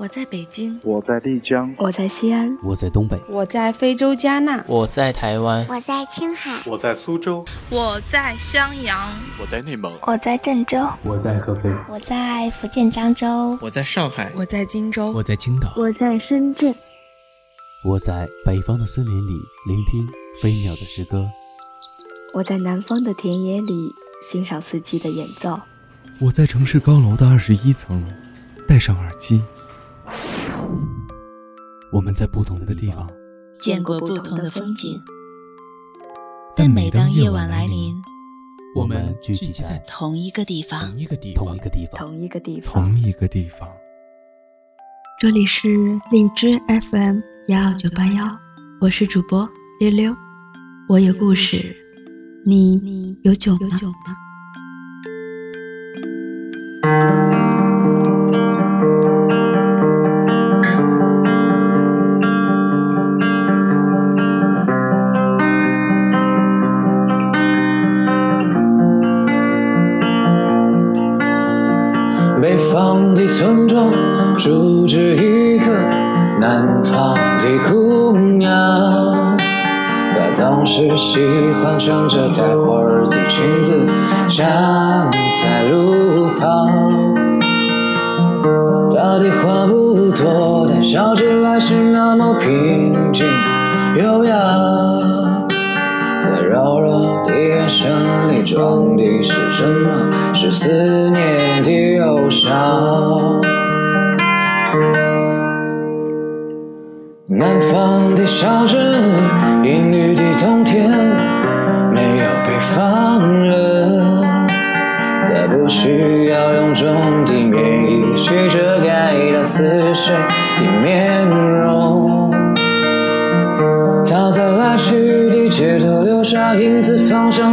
我在北京，我在丽江，我在西安，我在东北，我在非洲加纳，我在台湾，我在青海，我在苏州，我在襄阳，我在内蒙，我在郑州，我在合肥，我在福建漳州，我在上海，我在荆州，我在青岛，我在深圳，我在北方的森林里聆听飞鸟的诗歌，我在南方的田野里欣赏四季的演奏，我在城市高楼的二十一层戴上耳机。我们在不同的地方见过不同的风景，但每当夜晚来临，我们聚集在同一个地方，同一个地方，同一个地方，同一个地方，同一个地方。这里是荔枝 FM 幺二九八幺，我是主播溜溜，我有故事，你有酒吗？方的村庄住着一个南方的姑娘，她总是喜欢穿着带花儿的裙子站在路旁。她的话不多，但笑起来是那么平静优雅。神里装的是什么？是思念的忧伤。南方的小镇，阴雨的冬天，没有北方人，再不需要臃肿的棉衣去遮盖那似水的面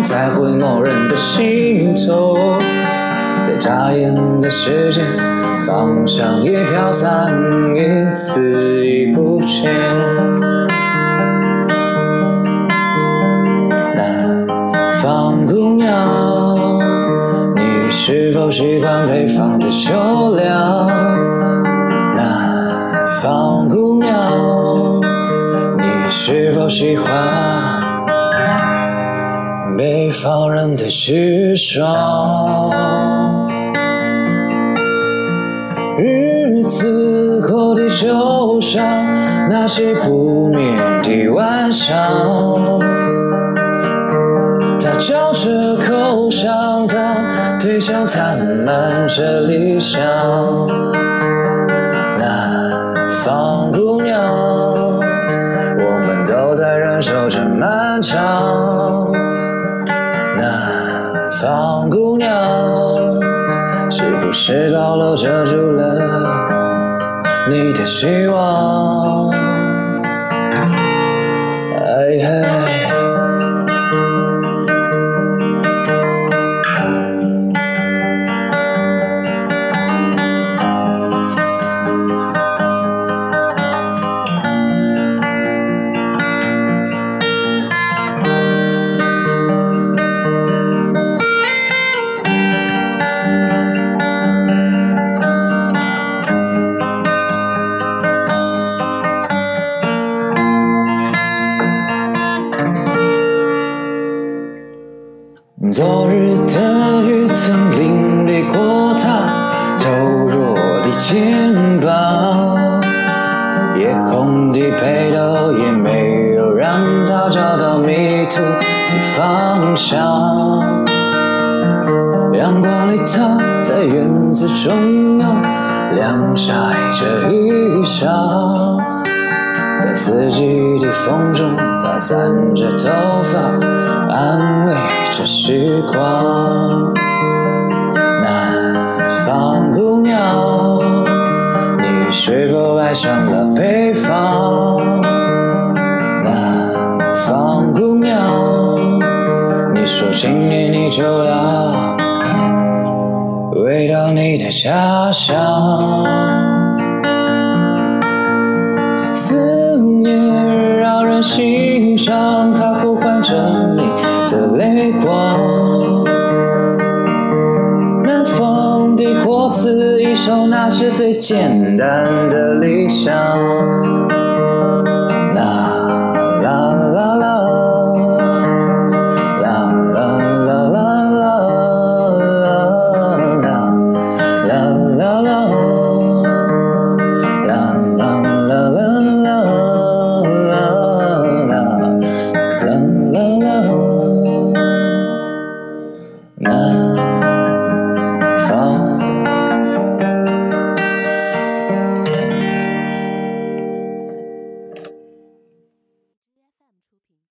在回眸人的心头，在眨眼的时间，方向已飘散，一次已不见。南方姑娘，你是否习惯北方的秋凉？南方姑娘。你是否喜欢北方人的直爽？日子过得就像那些不眠的晚上，他嚼着口香糖，对墙残漫着理想。南方姑娘。我们都在忍受着漫长。方姑娘，是不是高楼遮住了你的希望？昨日的雨曾淋漓过他柔弱的肩膀，夜空的北斗也没有让他找到迷途的方向。阳光里，他在院子中央晾晒着衣裳，在四季的风中，他散着头发，安慰这时光。南方姑娘，你是否爱上了北方？南方姑娘，你说今年你就要回到你的家乡。思念让人心泪光。南方的果子，一首，那是最简单的理想。